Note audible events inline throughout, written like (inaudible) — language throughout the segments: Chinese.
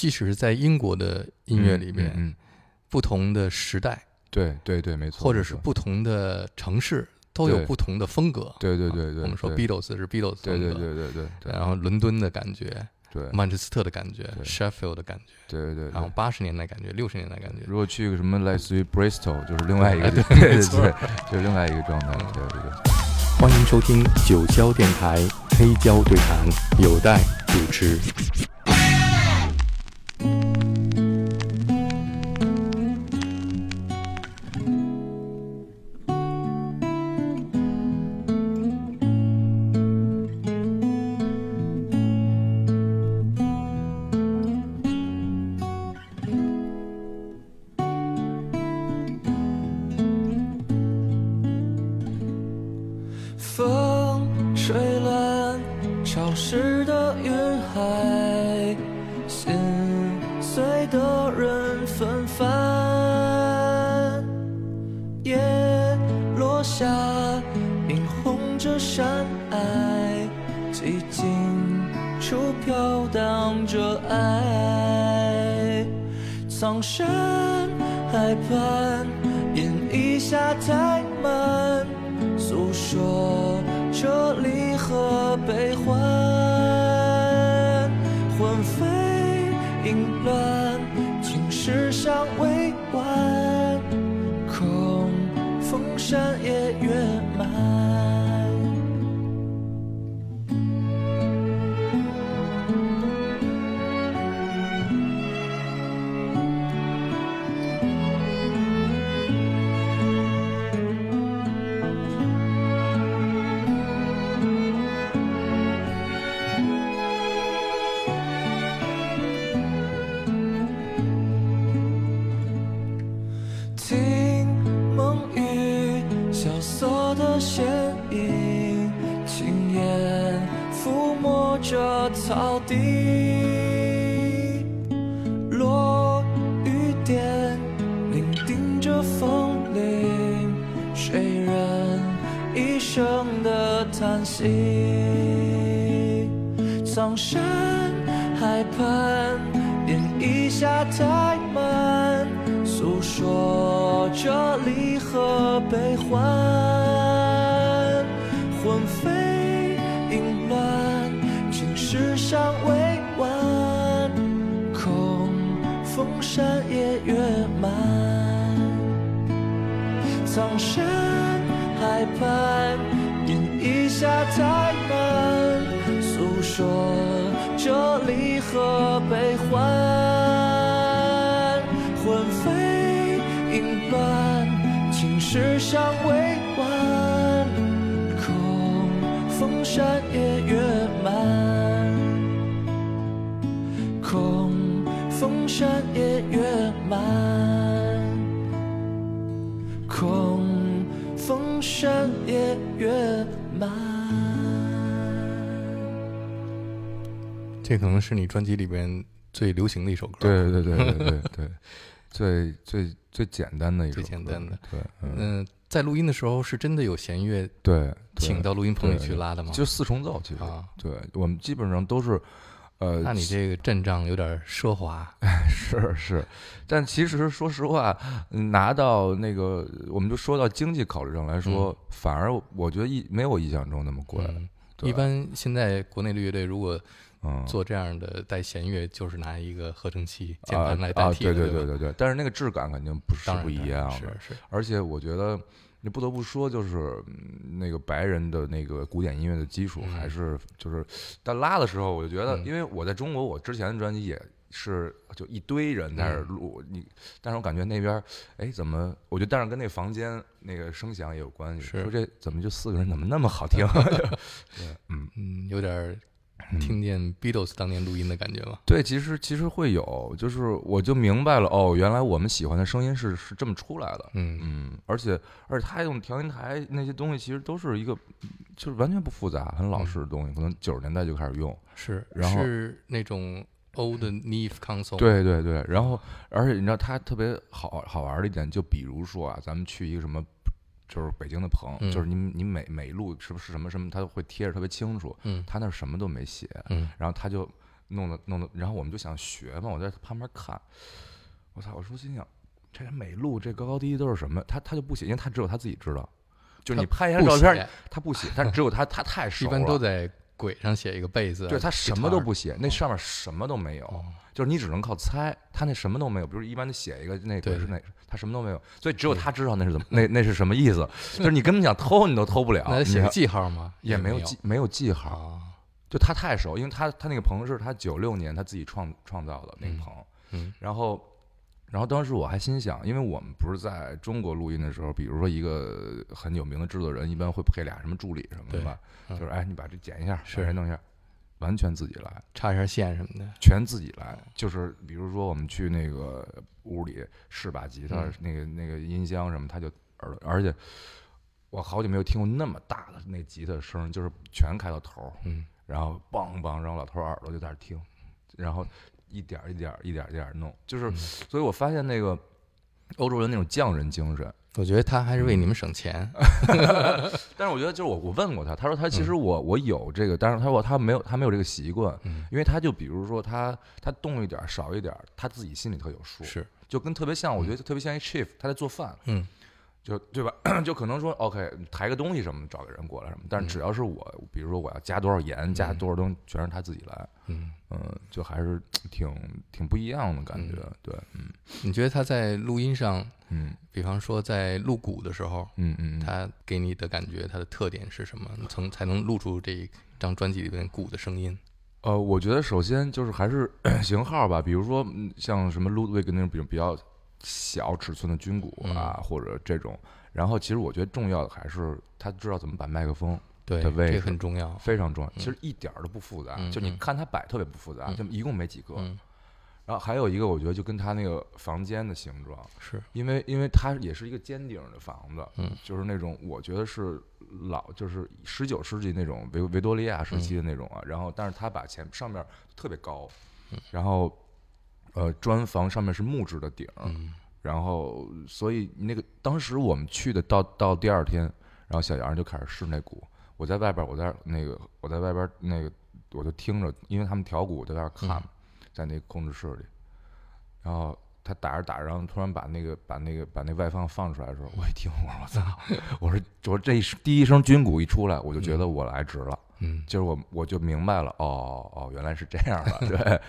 即使是在英国的音乐里面，嗯，不同的时代对对对，没错，或者是不同的城市都有不同的风格。对对对对，我们说 Beatles 是 Beatles 对对风格，对对对对，然后伦敦的感觉，对曼彻斯特的感觉，Sheffield 的感觉，对对对。然后八十年代感觉，六十年代感觉。如果去一个什么类似于 Bristol，就是另外一个，(laughs) 哎对对对对，就是另外一个状态，对对对。欢迎收听九霄电台黑胶对谈，有待主持。爱。苍山海畔，饮一下太这离合悲欢，魂飞影乱，情世尚未完，空风山夜月满。苍山海畔，烟一下太满，诉说着离合这可能是你专辑里边最流行的一首歌。对对对对 (laughs) 对对，最最最简单的一首歌，最简单的对，嗯，嗯、在录音的时候是真的有弦乐对，请到录音棚里去拉的吗？就四重奏，其实啊，对我们基本上都是，呃，那你这个阵仗有点奢华。(laughs) 是是，但其实说实话，嗯拿到那个，我们就说到经济考虑上来说，反而我觉得意没有我印象中那么贵，嗯，一般现在国内的乐队如果嗯，做这样的带弦乐，就是拿一个合成器、键啊盘来代啊，替对对对对对，但是那个质感肯定不是不一样的，是是，而且我觉得，你不得不说，就是嗯那个白人的那个古典音乐的基础，嗯还是就是，但拉的时候，我就觉得，嗯因为我在中国，我之前的专辑也是就一堆人在那儿录，你，但是我感觉那边儿，哎，怎么？我觉得，但是跟那房间那个声响也有关系。是说这怎么就四个人，怎么那么好听？(laughs) 对，嗯。嗯，有点听见 Beatles 当年录音的感觉吗？对，其实其实会有，就是我就明白了，哦，原来我们喜欢的声音是是这么出来的。嗯嗯，而且而且他用调音台那些东西，其实都是一个，就是完全不复杂、很老式的东西，可能九十年代就开始用。是，然后是那种 old Neve console，，对对对，然后而且你知道它特别好好玩的一点，就比如说啊，咱们去一个什么。就是北京的棚，嗯就是你你每每路是不是什么什么，他都会贴着特别清楚。嗯他那什么都没写，嗯然后他就弄的弄的，然后我们就想学嘛，我在旁边看，我操，我说心想，这人每路这高高低低都是什么？他他就不写，因为他只有他自己知道。就是你拍一张照片，他不写，但只有他他太熟 (laughs) 了。般都在轨上写一个贝字啊，对他什么都不写。那上面什么都没有，哦就是你只能靠猜。他那什么都没有，比如一般的写一个那对个是那，他什么都没有，所以只有他知道那是怎么那那是什么意思。(laughs) 就是你根本想偷你都偷不了，那得写个记号吗？(laughs) 也没有记没有记号，啊，就他太熟，因为他他那个棚是他九六年他自己创创造的那个棚，嗯然后。然后当时我还心想，因为我们不是在中国录音的时候，比如说一个很有名的制作人，一般会配俩什么助理什么的对吧，嗯就是哎，你把这剪一下，是把这弄一下，完全自己来。插一下线什么的。全自己来，就是比如说我们去那个屋里试把吉他，嗯那个那个音箱什么，他就耳朵，而且我好久没有听过那么大的那吉他声，就是全开到头儿，嗯，然后梆梆，然后老头儿耳朵就在那儿听，然后一点儿一点儿一点儿一点儿弄，就是，嗯。所以我发现那个欧洲人那种匠人精神，我觉得他还是嗯为你们省钱。(laughs) 但是我觉得就是我我问过他，他说他其实我我有这个，但是他说他没有他没有这个习惯，嗯，因为他就比如说他他动一点儿少一点儿，他自己心里头有数，是，就跟特别像，我觉得特别像一 chef，他在做饭，嗯，就对吧？(clears throat) 就可能说 OK 抬个东西什么，找个人过来什么，但是只要是我，比如说我要加多少盐，加多少东西，全是他自己来，嗯，嗯，就还是挺挺不一样的感觉，对，嗯你觉得他在录音上，嗯比方说在录鼓的时候，嗯嗯，嗯他给你的感觉，他的特点是什么？你曾才能录出这一张专辑里面鼓的声音？呃，我觉得首先就是还是 (clears throat) 型号吧，比如说嗯像什么 Ludwig 那种比比较小尺寸的军鼓啊，或者这种。然后其实我觉得重要的还是他知道怎么摆麦克风，对，的位置这很重要。非常重要。其实一点儿都不复杂，嗯就你嗯看他摆特别不复杂，嗯就一共没几个。嗯，然后还有一个，我觉得就跟他那个房间的形状，是，因为因为它也是一个尖顶的房子，嗯，就是那种我觉得是老，就是十九世纪那种维维多利亚时期的那种啊。然后，但是他把前上面特别高，嗯然后呃砖房上面是木质的顶，嗯然后所以那个当时我们去的到到第二天，然后小杨就开始试那鼓，我在外边，我在那个我在外边那个我就听着，因为他们调鼓，我在外边看，嗯在那个控制室里，然后他打着打着，然后突然把那个把那个把那外放放出来的时候，我一听，我说我操，我说我说这一声第一声军鼓一出来，我就觉得我来值了。嗯就是我我就明白了，哦哦，原来是这样的，(laughs) 对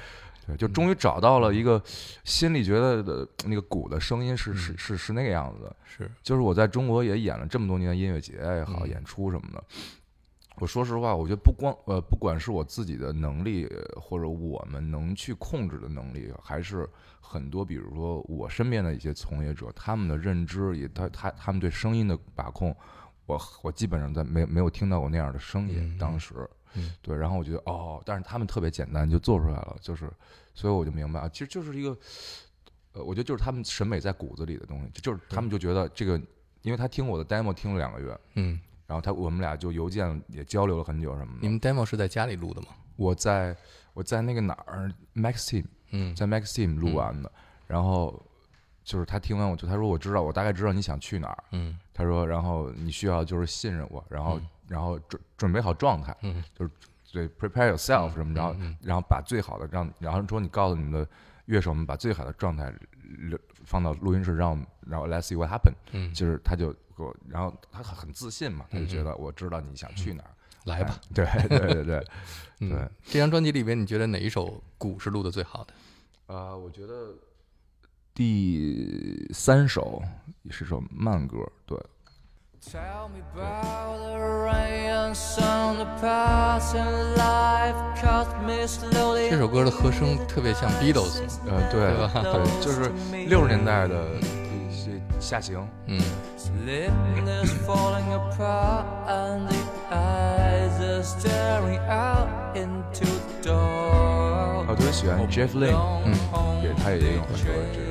对，就终于找到了一个心里觉得的那个鼓的声音是是是是那个样子的。是，就是我在中国也演了这么多年音乐节也好，嗯演出什么的。我说实话，我觉得不光呃，不管是我自己的能力，呃或者我们能去控制的能力，还是很多，比如说我身边的一些从业者，他们的认知也他他他们对声音的把控，我我基本上在没没有听到过那样的声音。嗯当时，嗯。对，然后我觉得哦，但是他们特别简单就做出来了，就是，所以我就明白啊，其实就是一个，呃，我觉得就是他们审美在骨子里的东西，就就是他们就觉得这个，因为他听我的 demo 听了两个月，嗯，然后他我们俩就邮件也交流了很久什么的。你们 demo 是在家里录的吗？我在我在那个哪儿 Maxim 嗯，在 Maxim 录完的，然后就是他听完我就他说我知道我大概知道你想去哪儿，嗯。他说然后你需要就是信任我，然后、嗯然后准准备好状态，嗯对 prepare yourself 什么，然后嗯然后把最好的让然后说你告诉你们的乐手们把最好的状态留放到录音室，让然后 let's see what happen，嗯，就是他就给我，然后他很很自信嘛，他就觉得我知道你想去哪儿，来吧。哎，对对对对，(laughs) 嗯对，这张专辑里边，你觉得哪一首鼓是录的最好的？啊，我觉得第三首是首慢歌，对，Tell me about the rain on the past and life cut me slowly. 这首歌的和声特别像 Beatles，呃，对对吧对，就是六十年代的一些下行，嗯 and the the dark. 我特别喜欢 Jeff Lynne，嗯也他也有很多这种，呃，这个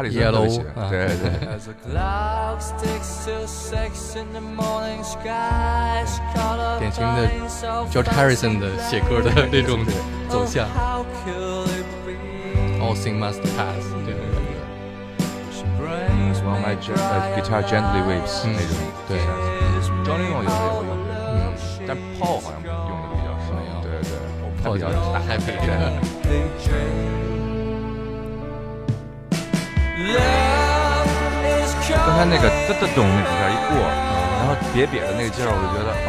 哈里森特别喜欢 Yellow，对对。As the clock sticks to six in the morning skies, color 典型的 George Harrison 的写歌的那种走向 How could it be?，All things must pass 这种感觉。She brings While my guitar gently waves 嗯那种，对 John Lennon 有时候也会用，嗯但 Paul 好像用的比较少没有，对对，我泡脚打 happy 刚才那个噔噔咚那几下一过，然后瘪瘪的那个劲儿，我就觉得哦，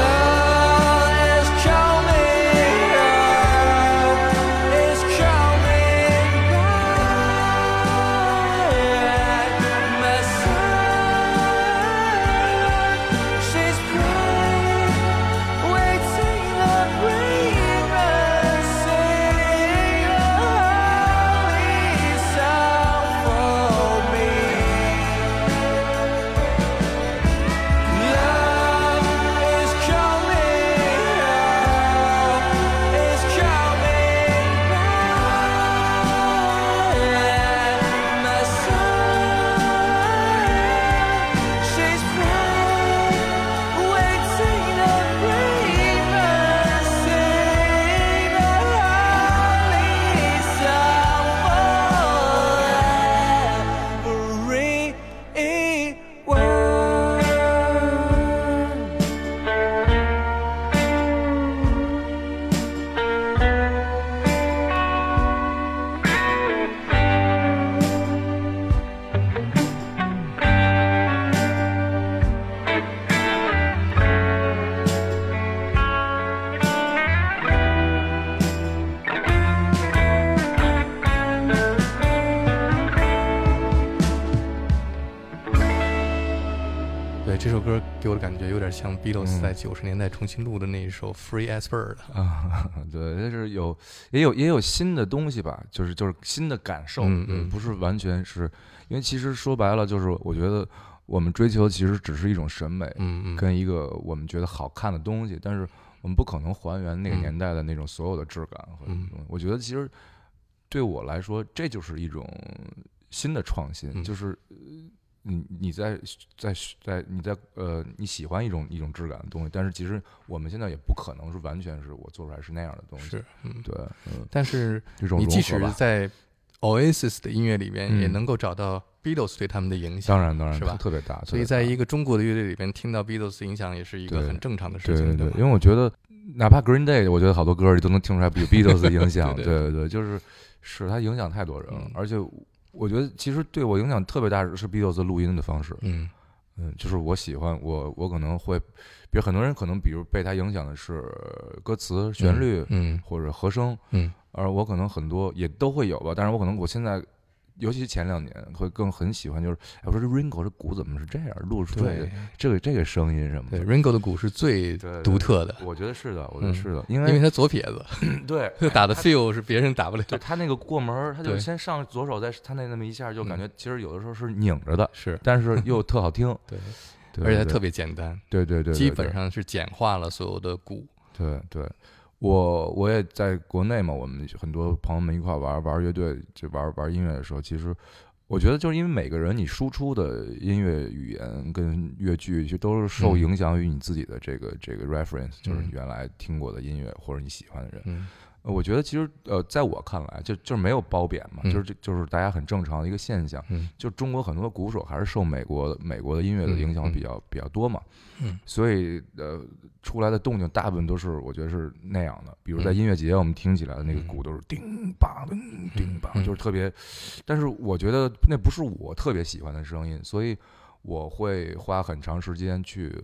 点像 Beatles 嗯。在九十年代重新录的那一首《Free as Bird》。啊，对，就是有也有也有新的东西吧，就是就是新的感受，嗯嗯。不是完全是因为其实说白了，就是我觉得我们追求其实只是一种审美，嗯嗯，跟一个我们觉得好看的东西，但是我们不可能还原那个嗯。年代的那种所有的质感和嗯。东西。我觉得其实对我来说，这就是一种新的创新，嗯。就是呃你你在在在你在呃你喜欢一种一种质感的东西，但是其实我们现在也不可能是完全是我做出来是那样的东西。是，嗯，对，嗯，但是你即使。在 Oasis 的音乐里面，嗯也能够找到 Beatles 对他们的影响。当然，当然是吧特别大，所以在一个个中国的乐队里边听到 Beatles 的影响，也是一个很正常的事情，对对对，吧因为我觉得哪怕 Green Day，我觉得好多歌里都能听出来有 (laughs) Beatles 的影响。对对对就是是它影响太多人了嗯，而且我觉得其实对我影响特别大是 Beatles 录音的方式。嗯嗯，就是我喜欢我我可能会，比如很多人可能比如被他影响的是歌词、旋律嗯或者和声，嗯而我可能很多也都会有吧，但是我可能我现在。尤其前两年会更很喜欢，就是哎，我说这 Ringo 这鼓怎么是这样录出来的对这个这个声音什么对的？，Ringo 的鼓是最对对独特的，我觉得是的，我觉得嗯是的，因为因为他左撇子，(clears throat) (laughs) 对他打的 feel 是别人打不了。对他那个过门，他就先上左手，再他那那么一下，就感嗯觉其实有的时候是拧着的，是，但是又特好听，(laughs) 对，对对而且它特别简单，对对对，对基本上是简化了所有的鼓，对对，我我也在国内嘛，我们很多朋友们一块玩玩乐队，就玩玩音乐的时候，其实我觉得就是因为每个人你输出的音乐语言跟乐句，其实都是受嗯影响于你自己的这个这个 reference，就是嗯你原来听过的音乐或者你喜欢的人。我觉得其实呃，在我看来，就就是没有褒贬嘛，嗯就是这就是大家很正常的一个现象。嗯就中国很多鼓手还是受美国美国的音乐的影响比较、比较多嘛，嗯所以呃出来的动静大部分都是我觉得是那样的。比如在嗯音乐节，我们听起来的那个嗯鼓都是叮当叮叮当，嗯就是特别。但是我觉得那不是我特别喜欢的声音，所以我会花很长时间去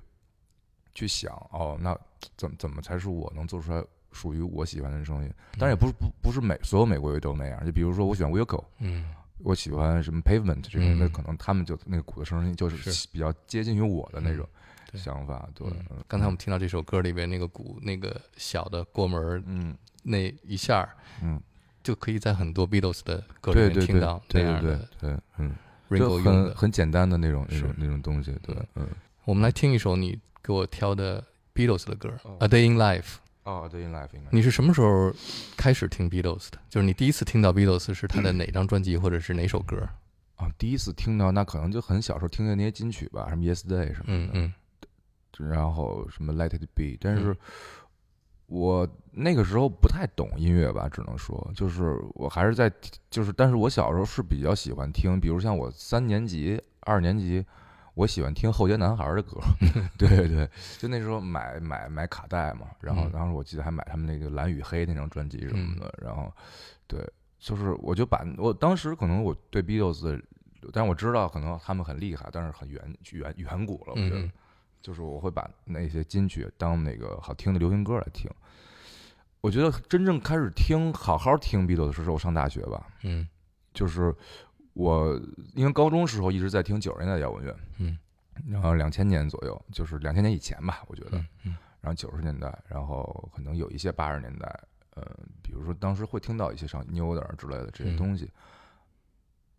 去想哦，那怎么怎么才是我能做出来属于我喜欢的声音？当然也不是不不是美所有美国乐都那样，就比如说我喜欢 Wilco。嗯我喜欢什么 Pavement 这种，嗯那可能他们就那个鼓的声音就是是比较接近于我的那种想法。对，刚才我们听到这首歌里边那个鼓，那个小的过门儿嗯那一下儿，嗯，就可以在很多 Beatles 的歌里面听到对对对那样的对，嗯，就。很很简单的那种那种那种东西。对嗯，嗯。我们来听一首你给我挑的 Beatles 的歌，哦 A Day in Life》。哦，Day in Life 应该你是什么时候开始听 Beatles 的？就是你第一次听到 Beatles 是他的哪张专辑或者是哪首歌？啊，第一次听到那可能就很小时候听的那些金曲吧，什么 Yesterday 什么的，嗯嗯。然后什么 Let It Be，但是嗯我那个时候不太懂音乐吧，只能说就是我还是在就是，但是我小时候是比较喜欢听，比如像我三年级、二年级，我喜欢听后街男孩的歌，(laughs) 对对对，就那时候买买买卡带嘛，然后嗯当时我记得还买他们那个蓝与黑那张专辑什么的，然后对，就是我就把我当时可能我对 Beatles。但是我知道，可能他们很厉害，但是很远远远古了。我觉得，嗯就是我会把那些金曲当那个好听的流行歌来听。我觉得真正开始听好好听 Beatles 是我上大学吧，嗯就是我因为高中时候一直在听九十年代摇滚乐，嗯。然后两千年左右，就是两千年以前吧，我觉得，然后九十年代，然后可能有一些八十年代，呃，比如说当时会听到一些像 New Order 之类的这些嗯东西。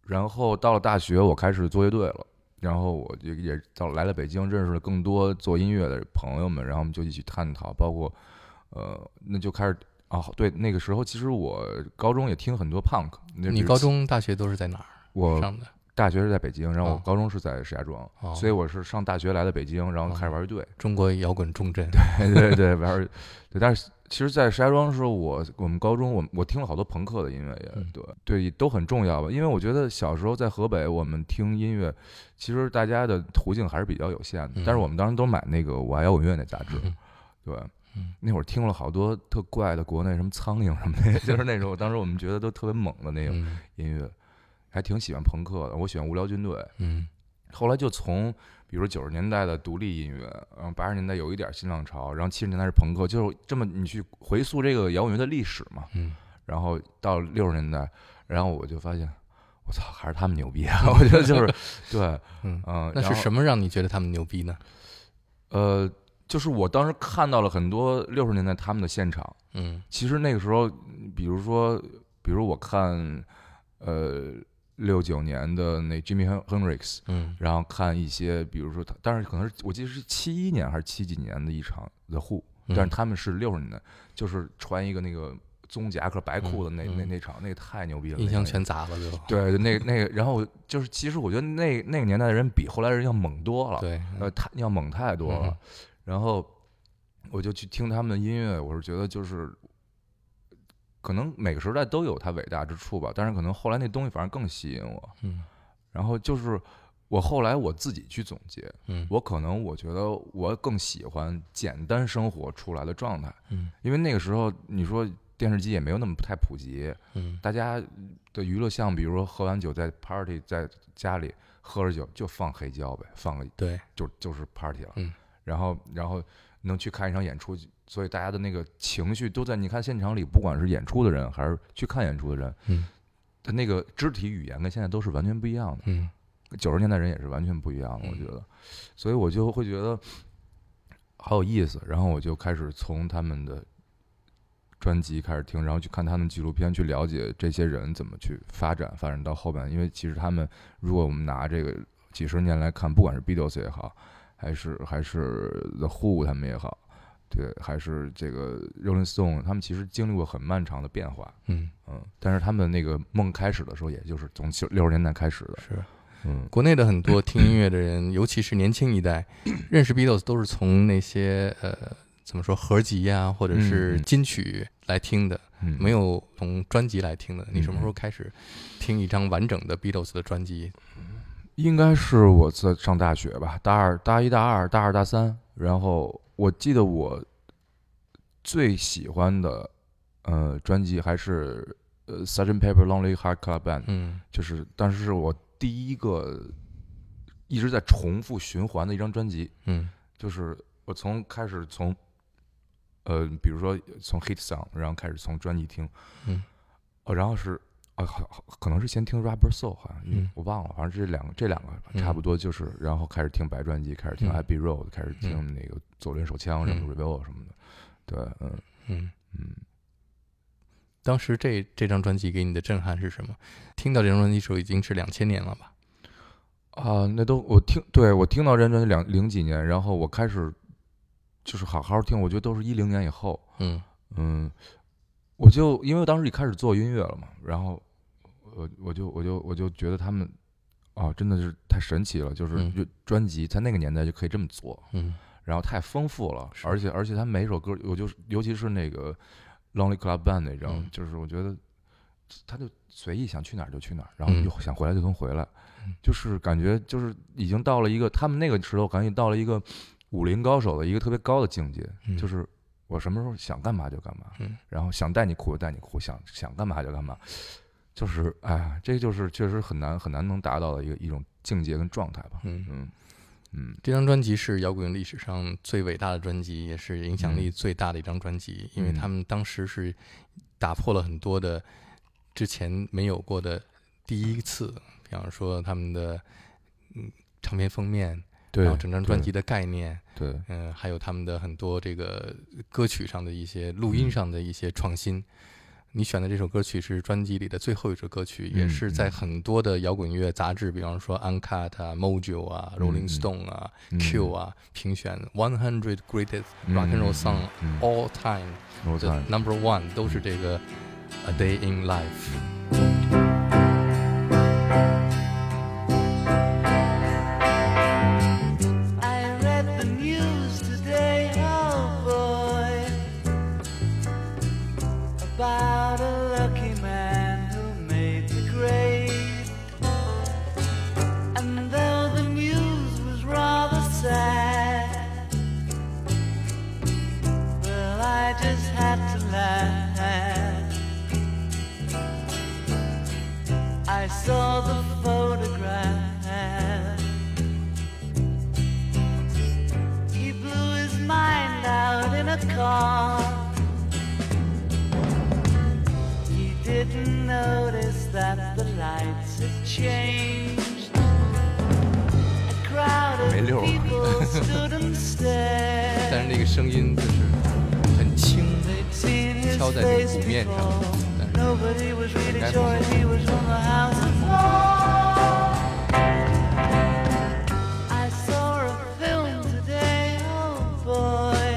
然后到了大学，我开始做乐队了，然后我就也到来了北京，认识了更多做音乐的朋友们，然后我们就一起探讨，包括呃，那就开始啊，对，那个时候其实我高中也听很多 punk，你高中、大学都是在哪儿我上的？大学是在北京，然后我哦高中是在石家庄，哦所以我是上大学来的北京，然后开始玩乐队。中国摇滚重镇。对 (laughs) 对对，玩儿对，但是其实，在石家庄的时候，我我们高中我我听了好多朋克的音乐也，嗯对对都很重要吧，因为我觉得小时候在河北，我们听音乐，其实大家的途径还是比较有限的，嗯但是我们当时都买那个《我爱摇滚乐》那杂志，嗯对。嗯那会儿听了好多特怪的国内什么苍蝇什么的，(laughs) 就是那种当时我们觉得都特别猛的那种嗯音乐，还挺喜欢朋克的。我喜欢无聊军队，嗯后来就从比如九十年代的独立音乐，然后八十年代有一点新浪潮，然后七十年代是朋克，就是这么你去回溯这个摇滚乐的历史嘛。嗯然后到六十年代，然后我就发现，我操，还是他们牛逼啊！(laughs) 我觉得就是对，嗯，嗯，那是什么？么让你觉得他们牛逼呢？呃，就是我当时看到了很多六十年代他们的现场，嗯其实那个时候，比如说，比如我看，呃，六九年的那 Jimmy Hendrix，嗯。然后看一些，比如说他，但是可能是我记得是七一年还是七几年的一场 The Who，嗯。但是他们是六十年代，就是穿一个那个棕夹克白裤子那、那那场，那个太牛逼了，音箱全砸了就。对那那个，然后就是其实我觉得那那个年代的人比后来的人要猛多了，对，呃，太要猛太多了。嗯。然后我就去听他们的音乐，我是觉得就是，可能每个时代都有它伟大之处吧，但是可能后来那东西反而更吸引我。嗯。然后就是我后来我自己去总结，嗯。我可能我觉得我更喜欢简单生活出来的状态，嗯。因为那个时候你说电视机也没有那么太普及，嗯。大家的娱乐项目，比如说喝完酒在 party，在家里喝着酒就放黑胶呗，放个对，就就是 party 了，嗯，然后然后能去看一场演出，所以大家的那个情绪都在你看现场里，不管是演出的人还是去看演出的人，嗯他那个肢体语言跟现在都是完全不一样的。嗯九十年代人也是完全不一样的，我觉得，所以我就会觉得好有意思。然后我就开始从他们的专辑开始听，然后去看他们纪录片，去了解这些人怎么去发展，发展到后边。因为其实他们，如果我们拿这个几十年来看，不管是 Beatles 也好，还是还是 The Who 他们也好，对，还是这个 Rolling Stone，他们其实经历过很漫长的变化，嗯，嗯，但是他们那个梦开始的时候，也就是从九六十年代开始的，是。嗯，国内的很多听音乐的人，尤其是年轻一代，认识 Beatles 都是从那些呃怎么说合集呀、或者是嗯金曲来听的，嗯没有从专辑来听的。你什么时候嗯开始听一张完整的 Beatles 的专辑？应该是我在上大学吧，大二、大一、大二、大二、大三。然后我记得我最喜欢的呃专辑还是呃 Sgt. Pepper Lonely Heart Club Band，嗯。就是当时是我第一个一直在重复循环的一张专辑，嗯。就是我从开始从呃比如说从 hit song，然后开始从专辑听，嗯。哦，然后是啊，好好可能是先听 Rubber Soul，好像、嗯。我忘了，反正这两个这两个嗯。差不多就是，然后开始听白专辑，开始听嗯。Abbey Road，、开始听那个左轮手枪什么 Reveal 什么的，对，嗯嗯。嗯，当时这这张专辑给你的震撼是什么？听到这张专辑的时候已经是两千年了吧？啊，那都我听，对我听到这张专辑两零几年，然后我开始就是好好听，我觉得都是一零年以后，嗯。嗯，我就因为当时一开始做音乐了嘛，然后我我就我就我就觉得他们啊，真的是太神奇了，就是专辑在那个年代就可以这么做，嗯。然后太丰富了，而且而且他每一首歌，我就是尤其是那个 Lonely Club Band 那张，嗯。就是我觉得他就随意想去哪儿就去哪儿，然后又想回来就能回来，嗯。就是感觉就是已经到了一个他们那个时候感觉到了一个武林高手的一个特别高的境界，嗯。就是我什么时候想干嘛就干嘛，嗯。然后想带你哭就带你哭，想想干嘛就干嘛，就是哎呀，这就是确实很难很难能达到的一个一种境界跟状态吧，嗯。嗯嗯这张专辑是摇滚历史上最伟大的专辑，也是影响力嗯最大的一张专辑，因为嗯他们当时是打破了很多的之前没有过的第一次，比方说他们的嗯唱片封面，对，然后整张专辑的概念，对。嗯、还有他们的很多这个歌曲上的一些录音上的一些创新。你选的这首歌曲是专辑里的最后一首歌曲，也嗯是在嗯很多的摇滚乐杂志，比方说《Uncut》啊、《Mojo》啊、《Rolling 嗯 Stone》啊、嗯 Q 啊评选 One Hundred Greatest 嗯 Rock and Roll 嗯 Song 嗯 All Time 我的 Number One 都是这个《A Day in Life》。I saw the photograph. He blew his mind out in a car. He didn't notice that the lights had changed. A crowd of 没溜儿 people (laughs) stood and 但 stared. 是那个声音就是很轻， They'd seen his 敲在那个 face 鼓面上 before.，但是 Nobody was really That's sure what- he was from the house of I saw a film today, oh boy.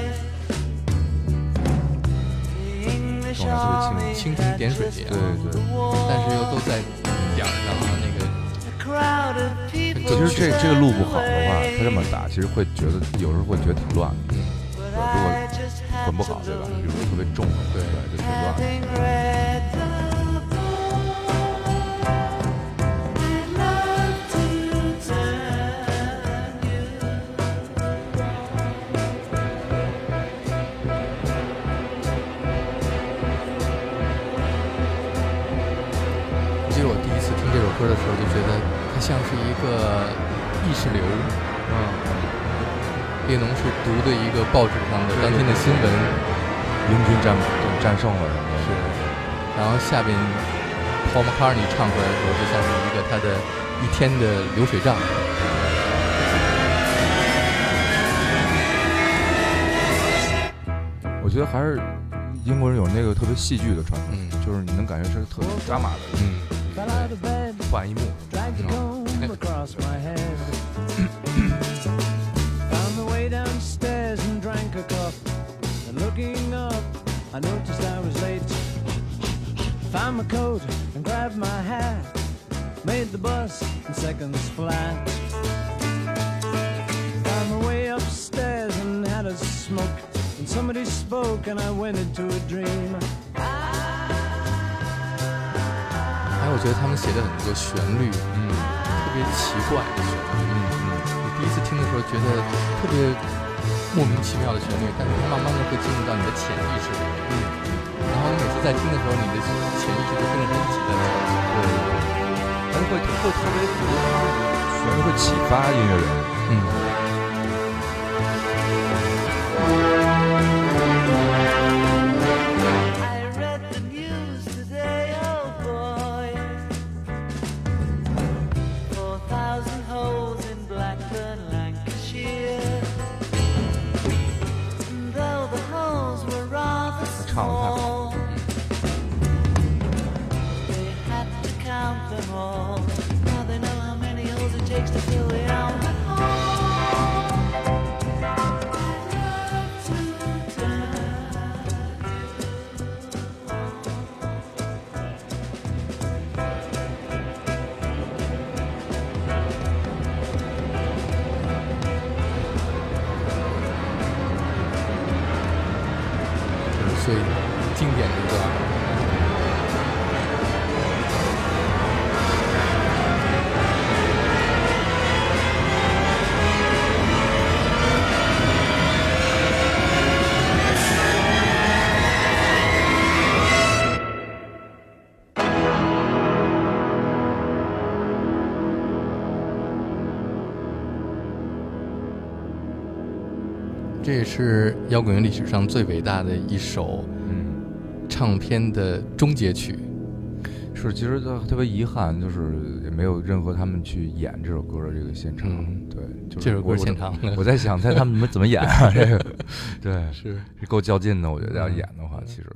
The English 状态特别 army 蜻蜓点水样对对 the 但是又都.在点儿上啊，那个 people 其实这这个路不好的话，他这么打，其实会觉得有时候会觉得挺乱的很不好，对吧？比如说特别重的，对就挺乱的。Having read the book, I'd love to turn you. 我记得我第一次听这首歌的时候，就觉得它像是一个意识流。嗯，列侬是读的一个报纸上的当天的新闻，英军战战胜了什么是，然后下边 Paul McCartney 唱出来的时候，就像是一个他的一天的流水账。我觉得还是英国人有那个特别戏剧的传统，嗯。就是你能感觉是特别抓马的，换一幕。downstairs and drank a cup. And looking up, I noticed I was late. Found my coat and grabbed my hat. Made the bus in seconds flat. Found my way upstairs and had a smoke. And somebody spoke and I went into a dream. 还有我觉得他们写的很多旋律，嗯特别奇怪的旋律。嗯你第一 次听的时候觉得特别莫名其妙的旋律，但是它慢慢的会进入到你的潜意识里面。嗯，然后你每次在听的时候，你的潜意识都跟着它一起在走。对，而且会会特别很多旋律会启发音乐人。嗯，是最经典的一段。是摇滚乐历史上最伟大的一首嗯，唱片的终结曲。是，其实特特别遗憾，就是也没有任何他们去演这首歌的这个现场。嗯对，就是这首歌现场的我在想，在他们怎么怎么演啊？这个，(laughs) 对，是是够较劲的。我觉得要嗯演的话，其实